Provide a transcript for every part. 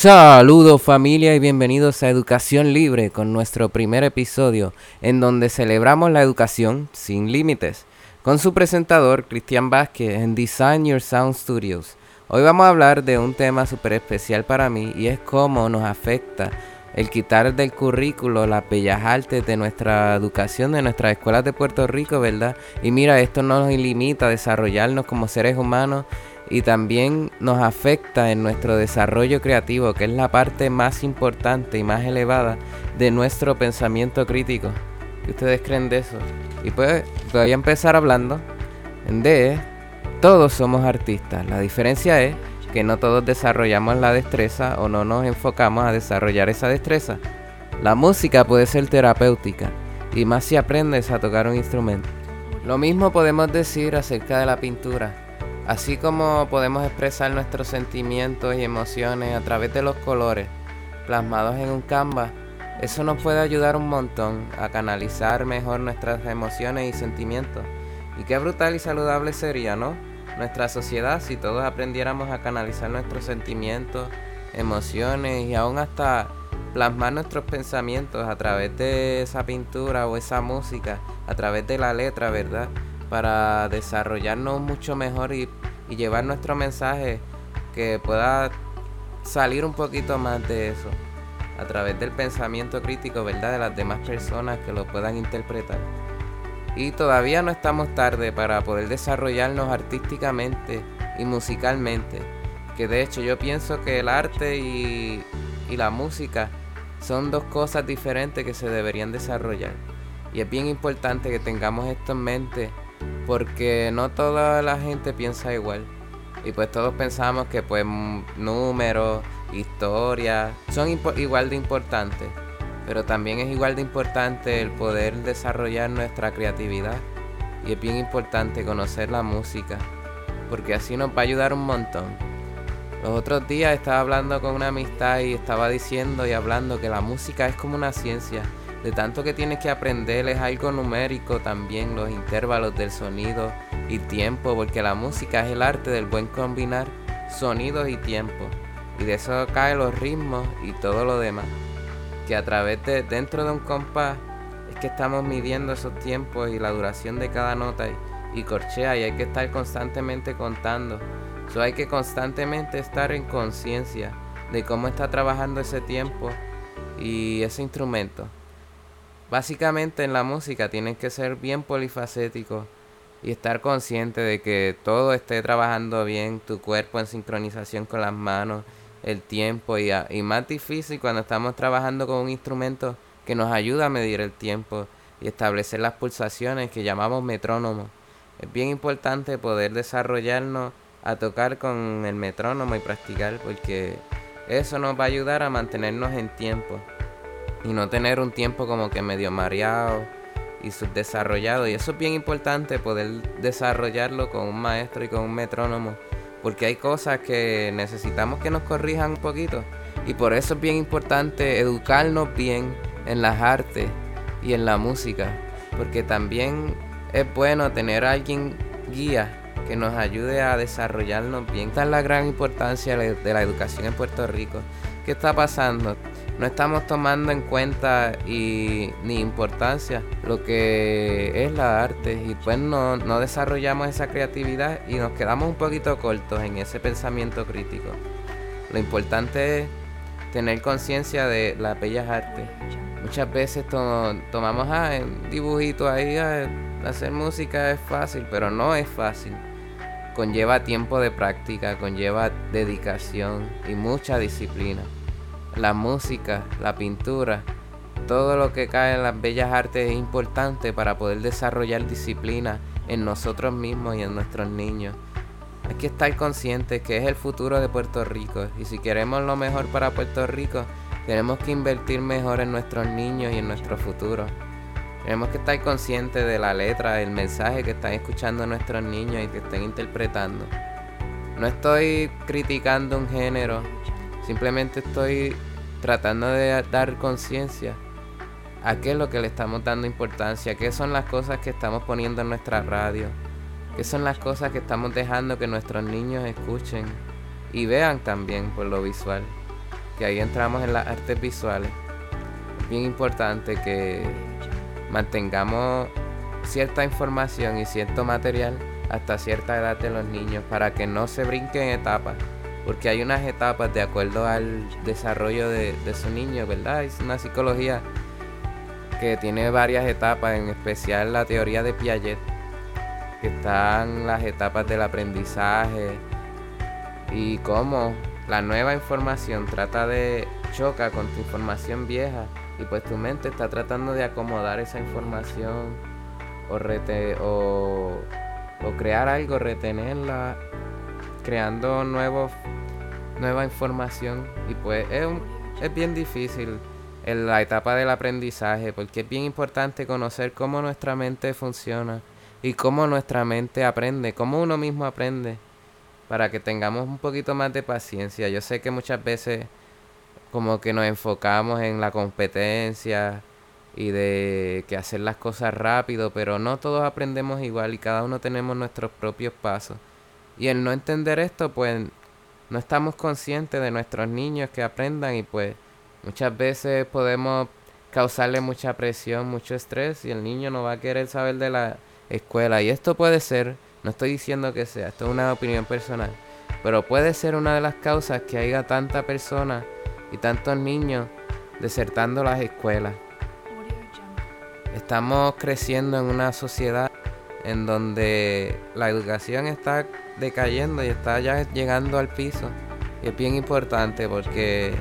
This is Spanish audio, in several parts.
Saludos familia y bienvenidos a Educación Libre con nuestro primer episodio en donde celebramos la educación sin límites con su presentador Cristian Vázquez en Design Your Sound Studios. Hoy vamos a hablar de un tema súper especial para mí y es cómo nos afecta el quitar del currículo las bellas artes de nuestra educación, de nuestras escuelas de Puerto Rico, ¿verdad? Y mira, esto no nos limita a desarrollarnos como seres humanos y también nos afecta en nuestro desarrollo creativo, que es la parte más importante y más elevada de nuestro pensamiento crítico. ¿Qué ustedes creen de eso? Y pues voy a empezar hablando de todos somos artistas. La diferencia es que no todos desarrollamos la destreza o no nos enfocamos a desarrollar esa destreza. La música puede ser terapéutica y más si aprendes a tocar un instrumento. Lo mismo podemos decir acerca de la pintura. Así como podemos expresar nuestros sentimientos y emociones a través de los colores plasmados en un canvas, eso nos puede ayudar un montón a canalizar mejor nuestras emociones y sentimientos. Y qué brutal y saludable sería, ¿no? Nuestra sociedad si todos aprendiéramos a canalizar nuestros sentimientos, emociones y aún hasta plasmar nuestros pensamientos a través de esa pintura o esa música, a través de la letra, ¿verdad? Para desarrollarnos mucho mejor y, llevar nuestro mensaje que pueda salir un poquito más de eso a través del pensamiento crítico, ¿verdad? De las demás personas que lo puedan interpretar. Y todavía no estamos tarde para poder desarrollarnos artísticamente y musicalmente. Que de hecho yo pienso que el arte y, y la música son dos cosas diferentes que se deberían desarrollar. Y es bien importante que tengamos esto en mente porque no toda la gente piensa igual. Y pues todos pensamos que pues números, historia, son igual de importantes. Pero también es igual de importante el poder desarrollar nuestra creatividad. Y es bien importante conocer la música, porque así nos va a ayudar un montón. Los otros días estaba hablando con una amistad y estaba diciendo y hablando que la música es como una ciencia de tanto que tienes que aprender es algo numérico también, los intervalos del sonido y tiempo, porque la música es el arte del buen combinar sonidos y tiempo. Y de eso caen los ritmos y todo lo demás. Que a través de dentro de un compás es que estamos midiendo esos tiempos y la duración de cada nota y, corchea y hay que estar constantemente contando. Eso hay que constantemente estar en conciencia de cómo está trabajando ese tiempo y ese instrumento. Básicamente en la música tienes que ser bien polifacético y estar consciente de que todo esté trabajando bien, tu cuerpo en sincronización con las manos, el tiempo y, y más difícil cuando estamos trabajando con un instrumento que nos ayuda a medir el tiempo y establecer las pulsaciones que llamamos metrónomo. Es bien importante poder desarrollarnos a tocar con el metrónomo y practicar porque eso nos va a ayudar a mantenernos en tiempo y no tener un tiempo como que medio mareado y subdesarrollado. Y eso es bien importante poder desarrollarlo con un maestro y con un metrónomo, porque hay cosas que necesitamos que nos corrijan un poquito. Y por eso es bien importante educarnos bien en las artes y en la música, porque también es bueno tener a alguien guía que nos ayude a desarrollarnos bien. Esta es la gran importancia de la educación en Puerto Rico. ¿Qué está pasando? No estamos tomando en cuenta y ni importancia lo que es la arte y pues no, no desarrollamos esa creatividad y nos quedamos un poquito cortos en ese pensamiento crítico. Lo importante es tener conciencia de las bellas artes. Muchas veces tomamos ah, un dibujito ahí, ah, hacer música es fácil, pero no es fácil. Conlleva tiempo de práctica, conlleva dedicación y mucha disciplina la música, la pintura, todo lo que cae en las bellas artes es importante para poder desarrollar disciplina en nosotros mismos y en nuestros niños. Hay que estar conscientes que es el futuro de Puerto Rico y si queremos lo mejor para Puerto Rico, tenemos que invertir mejor en nuestros niños y en nuestro futuro. Tenemos que estar conscientes de la letra, del mensaje que están escuchando nuestros niños y que estén interpretando. No estoy criticando un género, simplemente estoy tratando de dar conciencia a qué es lo que le estamos dando importancia, qué son las cosas que estamos poniendo en nuestra radio, qué son las cosas que estamos dejando que nuestros niños escuchen y vean también por lo visual. que ahí entramos en las artes visuales, es bien importante que mantengamos cierta información y cierto material hasta cierta edad de los niños para que no se brinquen etapas. Porque hay unas etapas de acuerdo al desarrollo de, su niño, ¿verdad? Es una psicología que tiene varias etapas, en especial la teoría de Piaget, que están las etapas del aprendizaje y cómo la nueva información trata de choca con tu información vieja y pues tu mente está tratando de acomodar esa información o, rete, o, o crear algo, retenerla, creando nuevos, nueva información y pues es, es bien difícil en la etapa del aprendizaje porque es bien importante conocer cómo nuestra mente funciona y cómo nuestra mente aprende, cómo uno mismo aprende para que tengamos un poquito más de paciencia. Yo sé que muchas veces como que nos enfocamos en la competencia y de que hacer las cosas rápido, pero no todos aprendemos igual y cada uno tenemos nuestros propios pasos. Y el no entender esto, pues no estamos conscientes de nuestros niños que aprendan y pues muchas veces podemos causarle mucha presión, mucho estrés y el niño no va a querer saber de la escuela. Y esto puede ser, no estoy diciendo que sea, esto es una opinión personal, pero puede ser una de las causas que haya tanta persona y tantos niños desertando las escuelas. Estamos creciendo en una sociedad en donde la educación está decayendo y está ya llegando al piso. Y es bien importante porque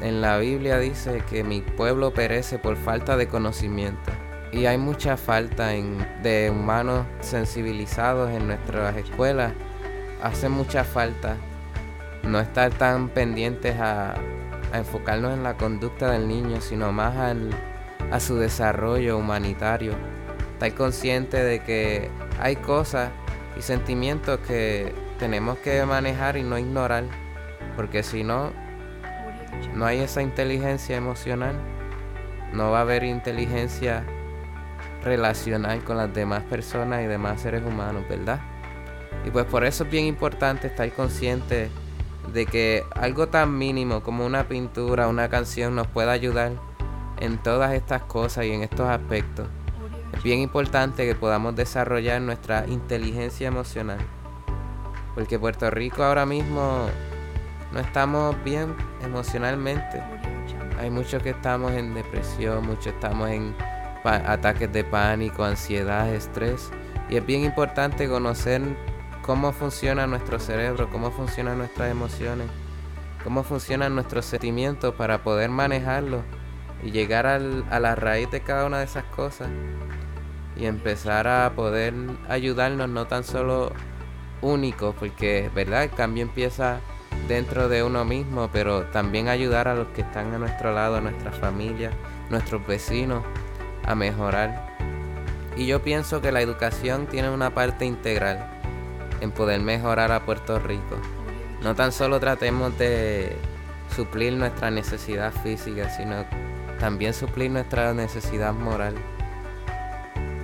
en la Biblia dice que mi pueblo perece por falta de conocimiento. Y hay mucha falta de humanos sensibilizados en nuestras escuelas. Hace mucha falta no estar tan pendientes a a enfocarnos en la conducta del niño, sino más a su desarrollo humanitario. Estar consciente de que hay cosas y sentimientos que tenemos que manejar y no ignorar, porque si no, no hay esa inteligencia emocional, no va a haber inteligencia relacional con las demás personas y demás seres humanos, ¿verdad? Y pues por eso es bien importante estar consciente de que algo tan mínimo como una pintura, una canción nos pueda ayudar en todas estas cosas y en estos aspectos. Es bien importante que podamos desarrollar nuestra inteligencia emocional. Porque Puerto Rico ahora mismo no estamos bien emocionalmente. Hay muchos que estamos en depresión, muchos estamos en ataques de pánico, ansiedad, estrés. Y es bien importante conocer cómo funciona nuestro cerebro, cómo funcionan nuestras emociones, cómo funcionan nuestros sentimientos para poder manejarlos y llegar al, a la raíz de cada una de esas cosas y empezar a poder ayudarnos no tan solo únicos, porque verdad el cambio empieza dentro de uno mismo, pero también ayudar a los que están a nuestro lado, a nuestra familia, nuestros vecinos, a mejorar. Y yo pienso que la educación tiene una parte integral en poder mejorar a Puerto Rico. No tan solo tratemos de suplir nuestra necesidad física, sino también suplir nuestra necesidad moral.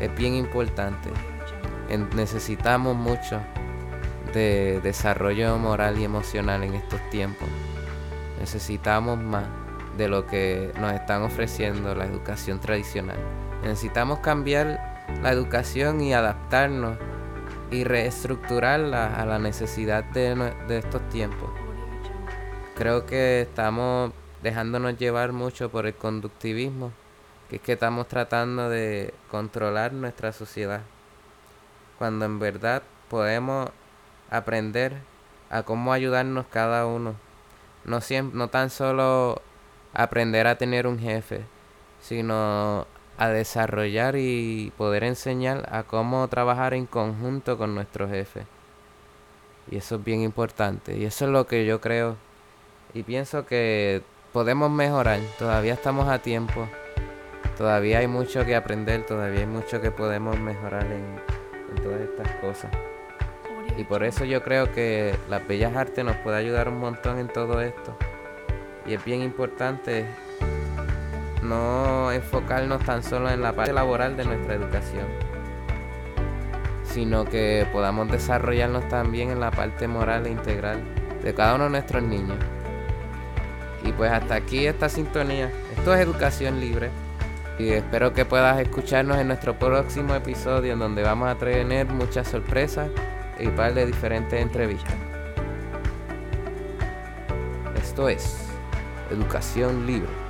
Es bien importante. Necesitamos mucho de desarrollo moral y emocional en estos tiempos. Necesitamos más de lo que nos están ofreciendo la educación tradicional. Necesitamos cambiar la educación y adaptarnos y reestructurarla a la necesidad de, estos tiempos. Creo que estamos dejándonos llevar mucho por el conductivismo, que es que estamos tratando de controlar nuestra sociedad, cuando en verdad podemos aprender a cómo ayudarnos cada uno. No, no tan solo aprender a tener un jefe, sino a desarrollar y poder enseñar a cómo trabajar en conjunto con nuestro jefe. Y eso es bien importante. Y eso es lo que yo creo. Y pienso que podemos mejorar. Todavía estamos a tiempo. Todavía hay mucho que aprender. Todavía hay mucho que podemos mejorar en, todas estas cosas. Y por eso yo creo que las bellas artes nos puede ayudar un montón en todo esto. Y es bien importante no enfocarnos tan solo en la parte laboral de nuestra educación, sino que podamos desarrollarnos también en la parte moral e integral de cada uno de nuestros niños. Y pues hasta aquí esta sintonía. Esto es Educación Libre. Y espero que puedas escucharnos en nuestro próximo episodio en donde vamos a tener muchas sorpresas y un par de diferentes entrevistas. Esto es Educación Libre.